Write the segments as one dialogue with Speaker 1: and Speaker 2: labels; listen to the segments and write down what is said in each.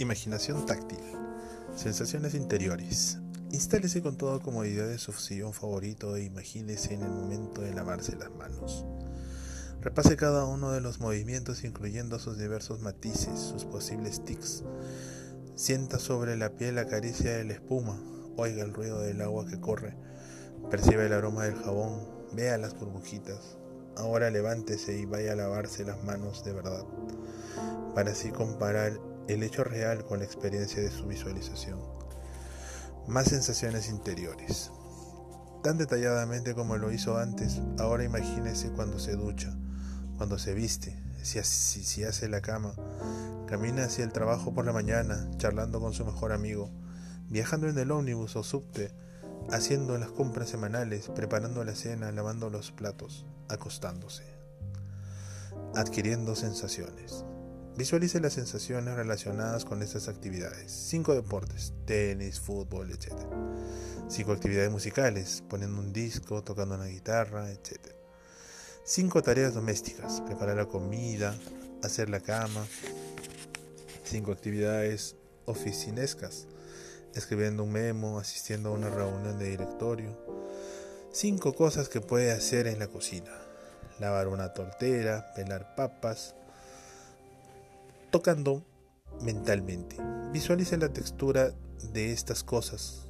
Speaker 1: Imaginación táctil. Sensaciones interiores. Instálese con toda comodidad en su sillón favorito e imagínese en el momento de lavarse las manos. Repase cada uno de los movimientos incluyendo sus diversos matices, sus posibles tics. Sienta sobre la piel la caricia de la espuma, oiga el ruido del agua que corre, perciba el aroma del jabón, vea las burbujitas. Ahora levántese y vaya a lavarse las manos de verdad, para así comparar el hecho real con la experiencia de su visualización. Más sensaciones interiores. Tan detalladamente como lo hizo antes, ahora imagínese cuando se ducha, cuando se viste, si, si, hace la cama, camina hacia el trabajo por la mañana, charlando con su mejor amigo, viajando en el ómnibus o subte, haciendo las compras semanales, preparando la cena, lavando los platos, acostándose, adquiriendo sensaciones. Visualice las sensaciones relacionadas con estas actividades. Cinco deportes, tenis, fútbol, etc. Cinco actividades musicales, poniendo un disco, tocando una guitarra, etc. Cinco tareas domésticas, preparar la comida, hacer la cama. Cinco actividades oficinescas, escribiendo un memo, asistiendo a una reunión de directorio. Cinco cosas que puede hacer en la cocina. Lavar una tortera, pelar papas, tocando mentalmente. Visualice la textura de estas cosas.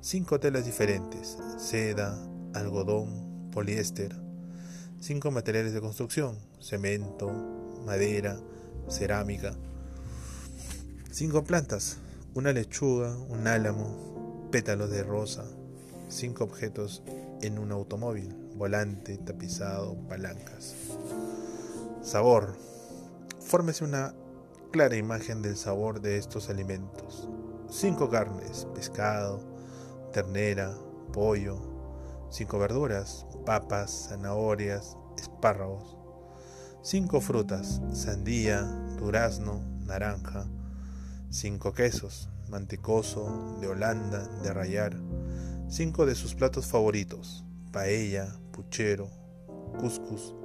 Speaker 1: Cinco telas diferentes, seda, algodón, poliéster. Cinco materiales de construcción, cemento, madera, cerámica. Cinco plantas, una lechuga, un álamo, pétalos de rosa. Cinco objetos en un automóvil, volante, tapizado, palancas. Sabor, Fórmese una clara imagen del sabor de estos alimentos. Cinco carnes, pescado, ternera, pollo. Cinco verduras, papas, zanahorias, espárragos. Cinco frutas, sandía, durazno, naranja. Cinco quesos, mantecoso, de Holanda, de rayar. Cinco de sus platos favoritos, paella, puchero, couscous,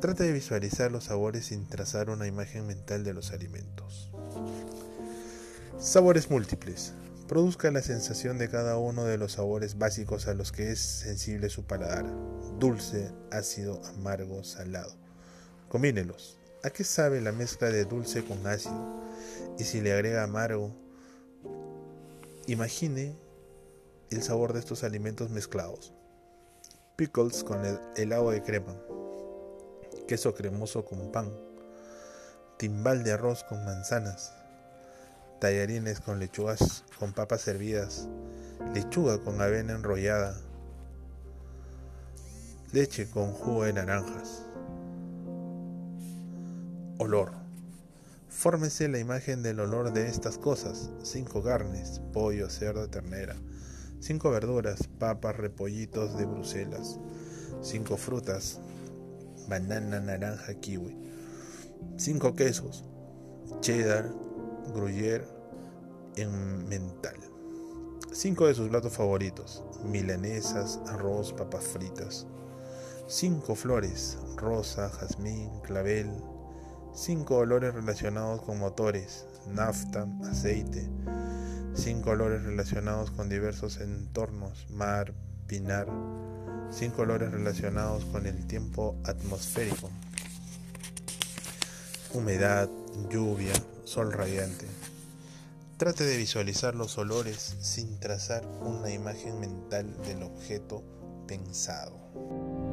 Speaker 1: Trata de visualizar los sabores sin trazar una imagen mental de los alimentos. Sabores múltiples. Produzca la sensación de cada uno de los sabores básicos a los que es sensible su paladar. Dulce, ácido, amargo, salado. Combínelos. ¿A qué sabe la mezcla de dulce con ácido? Y si le agrega amargo, imagine el sabor de estos alimentos mezclados. Pickles con el helado de crema queso cremoso con pan, timbal de arroz con manzanas, tallarines con lechugas con papas hervidas, lechuga con avena enrollada, leche con jugo de naranjas. Olor. Fórmese la imagen del olor de estas cosas. Cinco carnes, pollo, cerdo, ternera. Cinco verduras, papas, repollitos de Bruselas. Cinco frutas, banana, naranja, kiwi. 5 quesos, cheddar, gruyère en mental. 5 de sus platos favoritos, milanesas, arroz, papas fritas. 5 flores, rosa, jazmín, clavel. 5 olores relacionados con motores, nafta, aceite. 5 olores relacionados con diversos entornos, mar, pinar sin colores relacionados con el tiempo atmosférico, humedad, lluvia, sol radiante. Trate de visualizar los olores sin trazar una imagen mental del objeto pensado.